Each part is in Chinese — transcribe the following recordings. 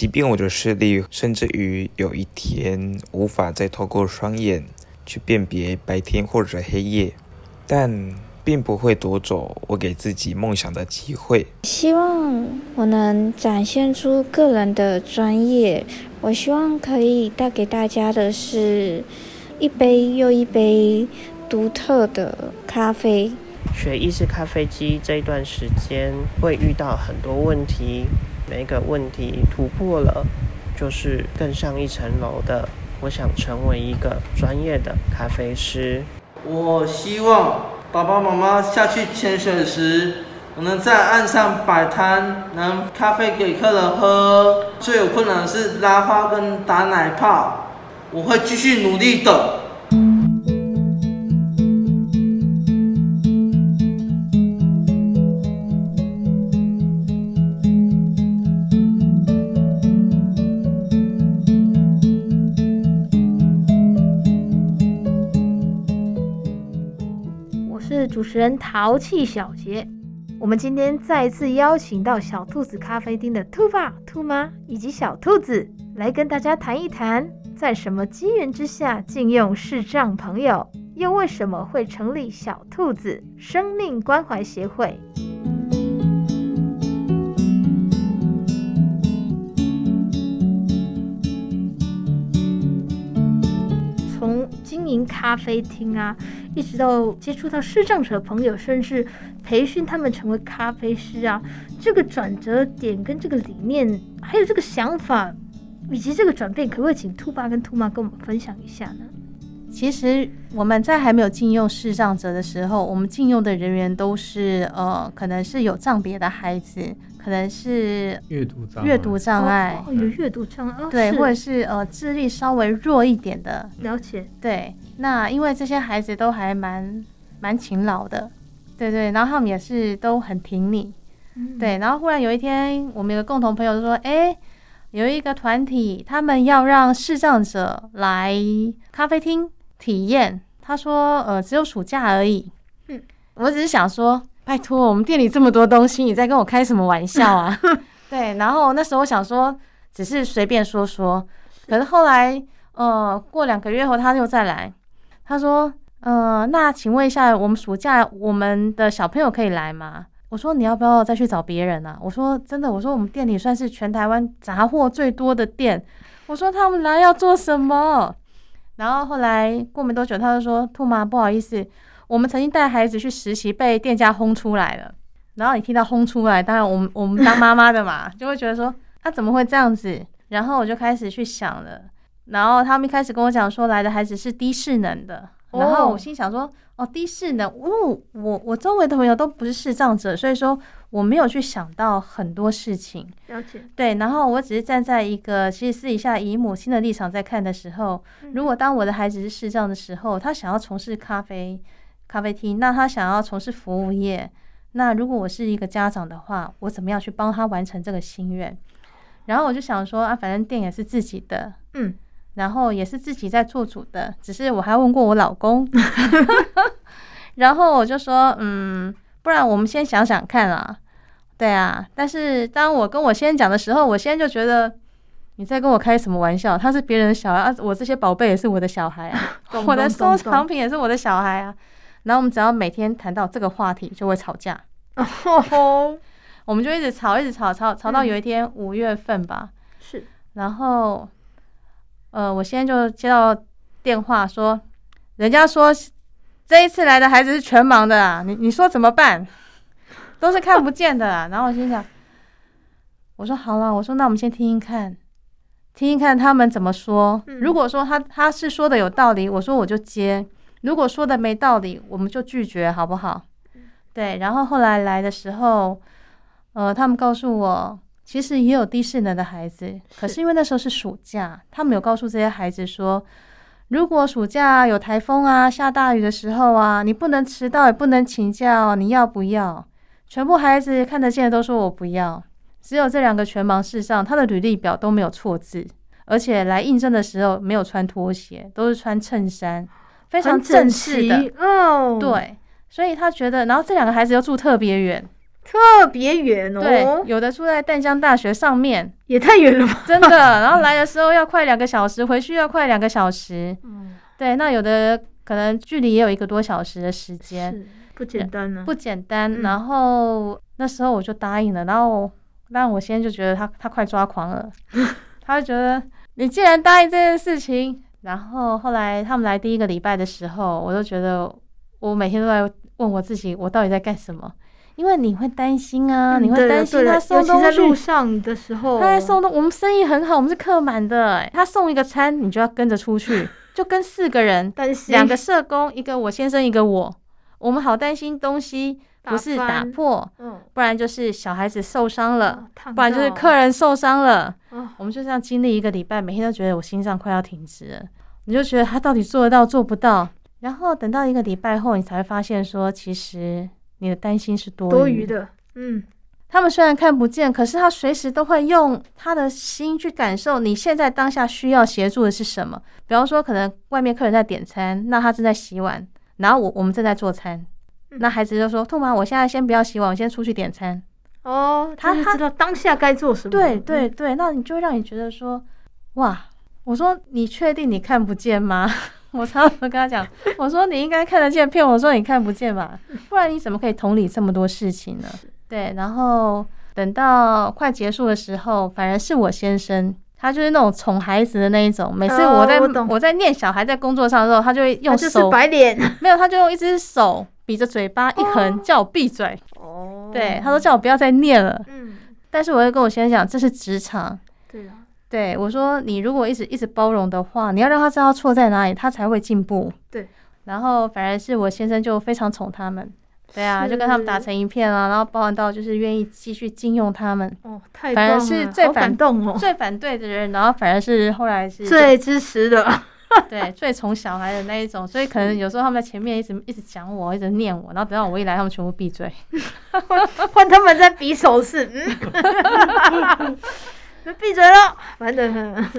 即便我的视力甚至于有一天无法再透过双眼去辨别白天或者黑夜，但并不会夺走我给自己梦想的机会。希望我能展现出个人的专业。我希望可以带给大家的是一杯又一杯独特的咖啡。学意式咖啡机这一段时间会遇到很多问题。每一个问题突破了，就是更上一层楼的。我想成为一个专业的咖啡师。我希望爸爸妈妈下去潜水时，我能在岸上摆摊，能咖啡给客人喝。最有困难的是拉花跟打奶泡，我会继续努力的。持人淘气小杰，我们今天再次邀请到小兔子咖啡厅的兔爸、兔妈以及小兔子来跟大家谈一谈，在什么机缘之下禁用视障朋友，又为什么会成立小兔子生命关怀协会。咖啡厅啊。一直到接触到视障者朋友，甚至培训他们成为咖啡师啊，这个转折点跟这个理念，还有这个想法，以及这个转变，可不可以请兔爸跟兔妈跟我们分享一下呢？其实我们在还没有禁用视障者的时候，我们禁用的人员都是呃，可能是有障别的孩子，可能是阅读障阅读障碍，哦，有阅读障碍，对，或者是呃智力稍微弱一点的，了解，对。那因为这些孩子都还蛮蛮勤劳的，对对，然后他们也是都很挺你，嗯、对。然后忽然有一天，我们有个共同朋友就说：“哎，有一个团体，他们要让视障者来咖啡厅体验。”他说：“呃，只有暑假而已。”嗯，我只是想说，拜托，我们店里这么多东西，你在跟我开什么玩笑啊？对。然后那时候我想说，只是随便说说，可是后来，呃，过两个月后，他又再来。他说：“呃，那请问一下，我们暑假我们的小朋友可以来吗？”我说：“你要不要再去找别人啊？”我说：“真的，我说我们店里算是全台湾杂货最多的店。”我说：“他们来要做什么？”然后后来过没多久，他就说：“兔妈，不好意思，我们曾经带孩子去实习，被店家轰出来了。”然后你听到轰出来，当然我们我们当妈妈的嘛，就会觉得说：“他怎么会这样子？”然后我就开始去想了。然后他们一开始跟我讲说，来的孩子是低势能的，然后我心想说，哦，低势能，哦，我我周围的朋友都不是视障者，所以说我没有去想到很多事情。了解。对，然后我只是站在一个其实私底下以母亲的立场在看的时候，如果当我的孩子是视障的时候，他想要从事咖啡咖啡厅，那他想要从事服务业，那如果我是一个家长的话，我怎么样去帮他完成这个心愿？然后我就想说啊，反正店也是自己的，嗯。然后也是自己在做主的，只是我还问过我老公，然后我就说，嗯，不然我们先想想看啊，对啊。但是当我跟我先生讲的时候，我先生就觉得你在跟我开什么玩笑？他是别人的小孩啊，我这些宝贝也是我的小孩啊，我的收藏品也是我的小孩啊。然后我们只要每天谈到这个话题，就会吵架，我们就一直吵，一直吵，吵吵到有一天五月份吧，是，然后。呃，我现在就接到电话说，人家说这一次来的孩子是全盲的啊，你你说怎么办？都是看不见的啊。然后我心想，我说好了，我说那我们先听听看，听听看他们怎么说。如果说他他是说的有道理，我说我就接；如果说的没道理，我们就拒绝，好不好？对。然后后来来的时候，呃，他们告诉我。其实也有低势能的孩子，可是因为那时候是暑假，他们有告诉这些孩子说，如果暑假有台风啊、下大雨的时候啊，你不能迟到，也不能请假哦，你要不要？全部孩子看得见的都说我不要，只有这两个全盲视上，他的履历表都没有错字，而且来应征的时候没有穿拖鞋，都是穿衬衫，非常正式的哦。对，所以他觉得，然后这两个孩子又住特别远。特别远哦。对，有的住在淡江大学上面，也太远了吧？真的。然后来的时候要快两个小时，回去要快两个小时。嗯，对，那有的可能距离也有一个多小时的时间，不简单呢、啊，不简单。嗯、然后那时候我就答应了，然后让我现在就觉得他他快抓狂了，他就觉得你既然答应这件事情，然后后来他们来第一个礼拜的时候，我都觉得我每天都在问我自己，我到底在干什么？因为你会担心啊，嗯、你会担心他送东西。在路上的时候，他在送东，我们生意很好，我们是客满的。他送一个餐，你就要跟着出去，就跟四个人，两个社工，一个我先生，一个我，我们好担心东西不是打破，嗯，不然就是小孩子受伤了，哦、不然就是客人受伤了。哦、我们就这样经历一个礼拜，每天都觉得我心脏快要停止了。你就觉得他到底做得到做不到？然后等到一个礼拜后，你才会发现说，其实。你的担心是多余，的，嗯，他们虽然看不见，可是他随时都会用他的心去感受你现在当下需要协助的是什么。比方说，可能外面客人在点餐，那他正在洗碗，然后我我们正在做餐，嗯、那孩子就说：“兔妈，我现在先不要洗碗，我先出去点餐。”哦，他就知道当下该做什么。对对对，那你就会让你觉得说：“哇，我说你确定你看不见吗？” 我常常跟他讲，我说你应该看得见，骗我说你看不见吧，不然你怎么可以同理这么多事情呢？对，然后等到快结束的时候，反而是我先生，他就是那种宠孩子的那一种。每次我在、哦、我，我在念小孩在工作上的时候，他就会用手摆脸，没有，他就用一只手比着嘴巴一横，哦、叫我闭嘴。哦，对，他说叫我不要再念了。嗯，但是我会跟我先生讲，这是职场。对啊。对我说：“你如果一直一直包容的话，你要让他知道错在哪里，他才会进步。”对，然后反而是我先生就非常宠他们，对啊，就跟他们打成一片啊，然后包含到就是愿意继续禁用他们。哦，太棒了，反而是最反动哦，最反对的人，然后反而是后来是最支持的，对，最宠小孩的那一种。所以可能有时候他们在前面一直一直讲我，一直念我，然后等到我一来，他们全部闭嘴，换他们在比手势。嗯。闭嘴了，完了。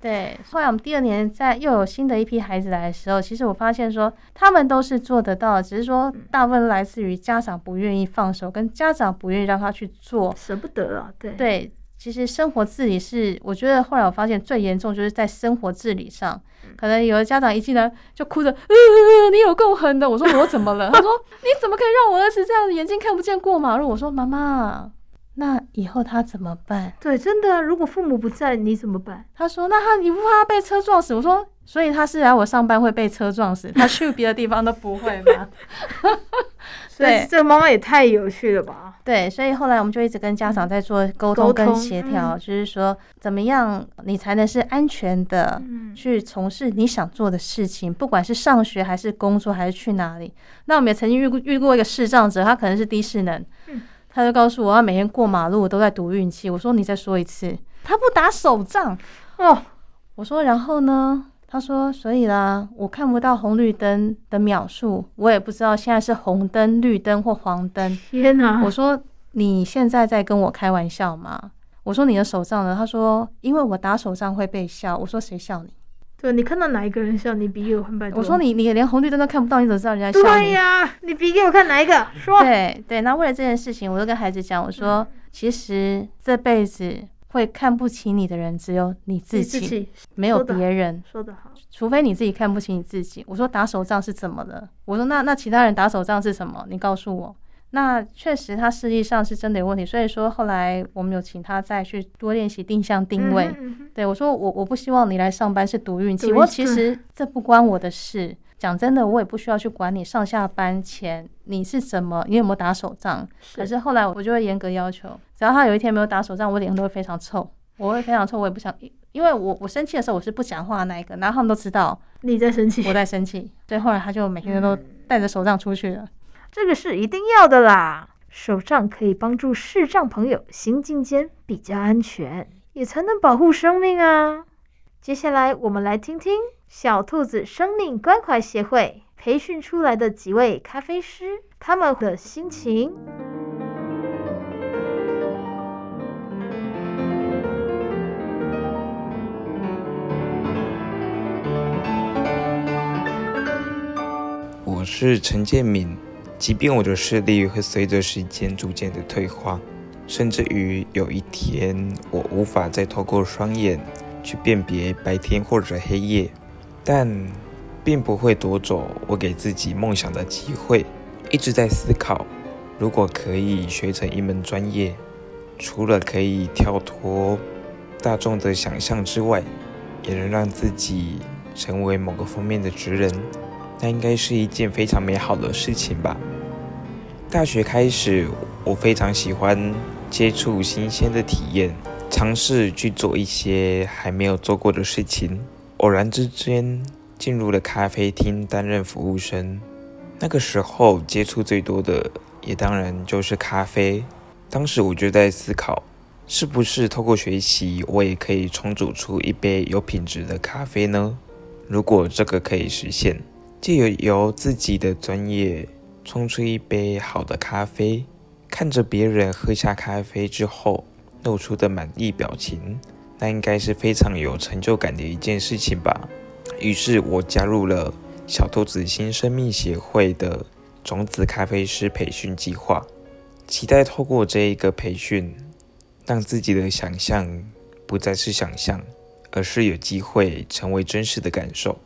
对，后来我们第二年在又有新的一批孩子来的时候，其实我发现说他们都是做得到的，只是说大部分来自于家长不愿意放手，跟家长不愿意让他去做，舍不得啊。对对，其实生活自理是，我觉得后来我发现最严重就是在生活自理上，可能有的家长一进来就哭着，呃，你有够狠的。我说我怎么了？他说你怎么可以让我儿子这样子眼睛看不见过马路？我说妈妈。那以后他怎么办？对，真的，如果父母不在，你怎么办？他说：“那他你不怕他被车撞死？”我说：“所以他是来我上班会被车撞死，他去别的地方都不会吗？” 对，这个妈妈也太有趣了吧？对，所以后来我们就一直跟家长在做沟通跟协调，就是说怎么样你才能是安全的去从事你想做的事情，不管是上学还是工作还是去哪里。那我们也曾经遇过遇过一个视障者，他可能是低势能。他就告诉我，他每天过马路都在赌运气。我说，你再说一次，他不打手杖哦。我说，然后呢？他说，所以啦，我看不到红绿灯的秒数，我也不知道现在是红灯、绿灯或黄灯。天哪！我说，你现在在跟我开玩笑吗？我说，你的手杖呢？他说，因为我打手杖会被笑。我说，谁笑你？对，你看到哪一个人笑你？比给我看，拜托。我说你，你连红绿灯都看不到，你怎么知道人家笑你？对呀、啊，你比给我看哪一个？说。对对，那为了这件事情，我就跟孩子讲，我说，嗯、其实这辈子会看不起你的人只有你自己，自己没有别人。说得好，除非你自己看不起你自己。我说打手仗是怎么了？我说那那其他人打手仗是什么？你告诉我。那确实，他视力上是真的有问题，所以说后来我们有请他再去多练习定向定位。嗯嗯、对我说，我我不希望你来上班是赌运气。我其实这不关我的事。讲真的，我也不需要去管你上下班前你是怎么，你有没有打手杖。可是后来我就会严格要求，只要他有一天没有打手杖，我脸上都会非常臭。我会非常臭，我也不想，因为我我生气的时候我是不讲话那一个，然后他们都知道你在生气，我在生气。所以后来他就每天都带着手杖出去了。嗯这个是一定要的啦，手杖可以帮助视障朋友行进间比较安全，也才能保护生命啊。接下来我们来听听小兔子生命关怀协会培训出来的几位咖啡师他们的心情。我是陈建敏。即便我的视力会随着时间逐渐的退化，甚至于有一天我无法再透过双眼去辨别白天或者黑夜，但并不会夺走我给自己梦想的机会。一直在思考，如果可以学成一门专业，除了可以跳脱大众的想象之外，也能让自己成为某个方面的职人。那应该是一件非常美好的事情吧。大学开始，我非常喜欢接触新鲜的体验，尝试去做一些还没有做过的事情。偶然之间进入了咖啡厅担任服务生，那个时候接触最多的也当然就是咖啡。当时我就在思考，是不是透过学习，我也可以冲煮出一杯有品质的咖啡呢？如果这个可以实现。借由由自己的专业冲出一杯好的咖啡，看着别人喝下咖啡之后露出的满意表情，那应该是非常有成就感的一件事情吧。于是我加入了小兔子新生命协会的种子咖啡师培训计划，期待透过这一个培训，让自己的想象不再是想象，而是有机会成为真实的感受。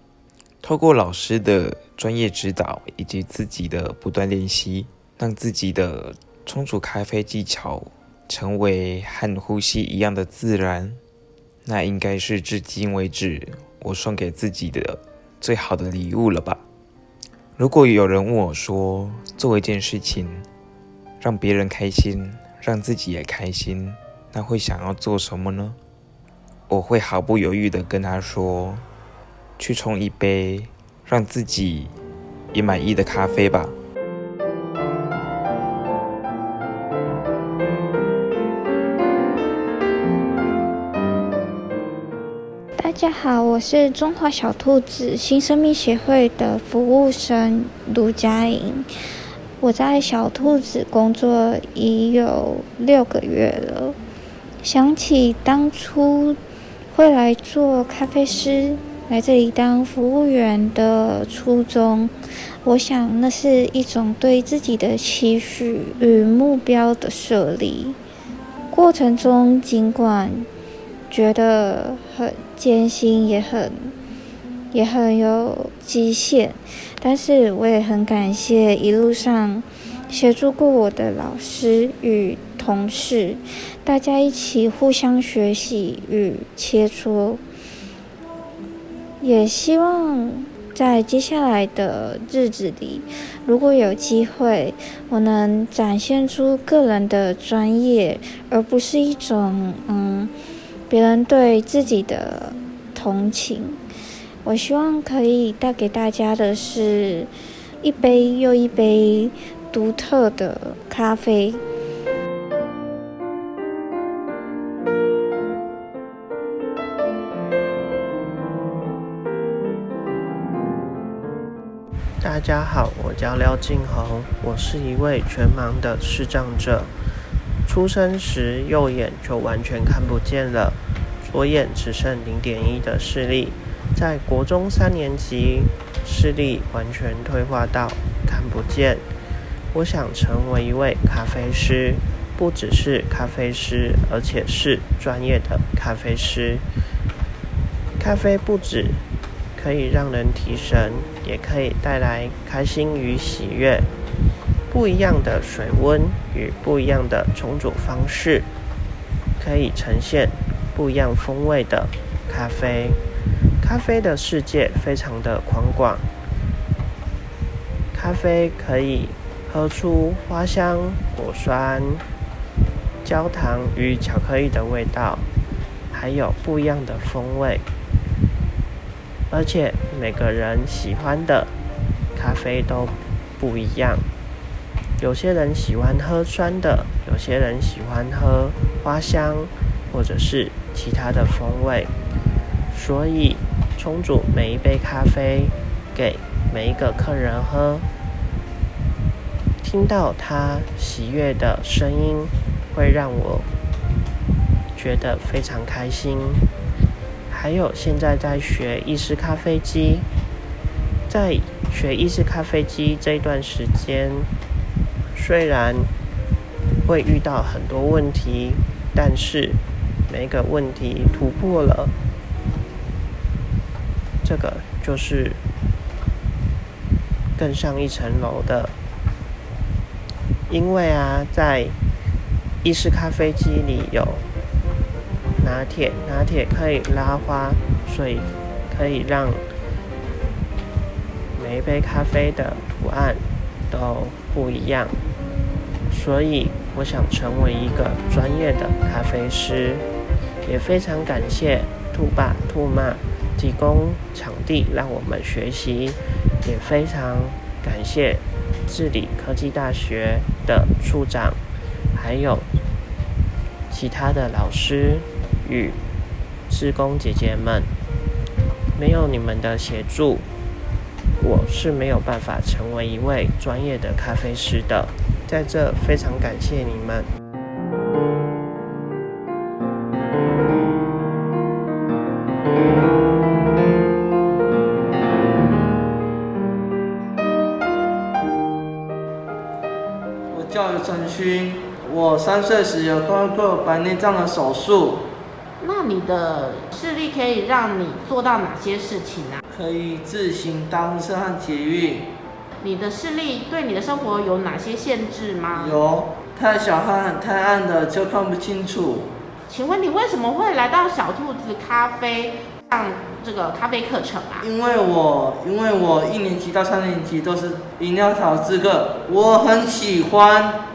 透过老师的专业指导以及自己的不断练习，让自己的冲煮咖啡技巧成为和呼吸一样的自然，那应该是至今为止我送给自己的最好的礼物了吧。如果有人问我说，做一件事情让别人开心，让自己也开心，那会想要做什么呢？我会毫不犹豫地跟他说。去冲一杯让自己也满意的咖啡吧。大家好，我是中华小兔子新生命协会的服务生卢佳莹。我在小兔子工作已有六个月了。想起当初会来做咖啡师。来这里当服务员的初衷，我想那是一种对自己的期许与目标的设立。过程中尽管觉得很艰辛，也很也很有极限，但是我也很感谢一路上协助过我的老师与同事，大家一起互相学习与切磋。也希望在接下来的日子里，如果有机会，我能展现出个人的专业，而不是一种嗯别人对自己的同情。我希望可以带给大家的是一杯又一杯独特的咖啡。大家好，我叫廖静宏，我是一位全盲的视障者。出生时右眼就完全看不见了，左眼只剩零点一的视力。在国中三年级，视力完全退化到看不见。我想成为一位咖啡师，不只是咖啡师，而且是专业的咖啡师。咖啡不止。可以让人提神，也可以带来开心与喜悦。不一样的水温与不一样的冲煮方式，可以呈现不一样风味的咖啡。咖啡的世界非常的宽广，咖啡可以喝出花香、果酸、焦糖与巧克力的味道，还有不一样的风味。而且每个人喜欢的咖啡都不一样，有些人喜欢喝酸的，有些人喜欢喝花香，或者是其他的风味。所以冲煮每一杯咖啡给每一个客人喝，听到他喜悦的声音，会让我觉得非常开心。还有现在在学意式咖啡机，在学意式咖啡机这段时间，虽然会遇到很多问题，但是每个问题突破了，这个就是更上一层楼的。因为啊，在意式咖啡机里有拿铁，拿铁可以拉花，所以可以让每一杯咖啡的图案都不一样。所以我想成为一个专业的咖啡师，也非常感谢兔爸兔妈提供场地让我们学习，也非常感谢。治理科技大学的处长，还有其他的老师与志工姐姐们，没有你们的协助，我是没有办法成为一位专业的咖啡师的。在这非常感谢你们。我叫陈勋，我三岁时有做过白内障的手术。那你的视力可以让你做到哪些事情啊？可以自行搭车和捷运。你的视力对你的生活有哪些限制吗？有，太小和太暗的就看不清楚。请问你为什么会来到小兔子咖啡上这个咖啡课程啊？因为我因为我一年级到三年级都是饮料调资格，我很喜欢。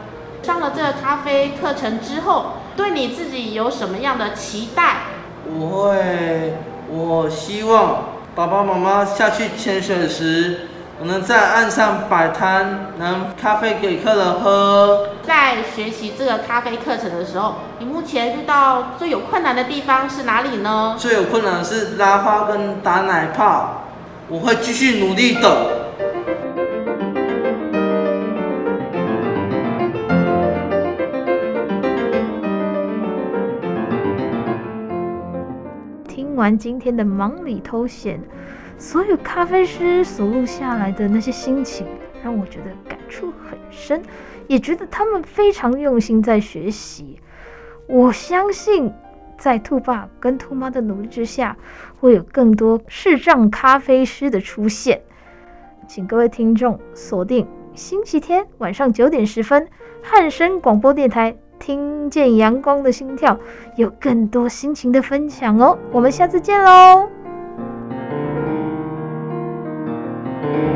上了这个咖啡课程之后，对你自己有什么样的期待？我会，我希望爸爸妈妈下去潜水时。我能在岸上摆摊，能咖啡给客人喝。在学习这个咖啡课程的时候，你目前遇到最有困难的地方是哪里呢？最有困难的是拉花跟打奶泡，我会继续努力的。听完今天的忙里偷闲。所有咖啡师所录下来的那些心情，让我觉得感触很深，也觉得他们非常用心在学习。我相信，在兔爸跟兔妈的努力之下，会有更多视障咖啡师的出现。请各位听众锁定星期天晚上九点十分，汉声广播电台，听见阳光的心跳，有更多心情的分享哦。我们下次见喽！Thank you.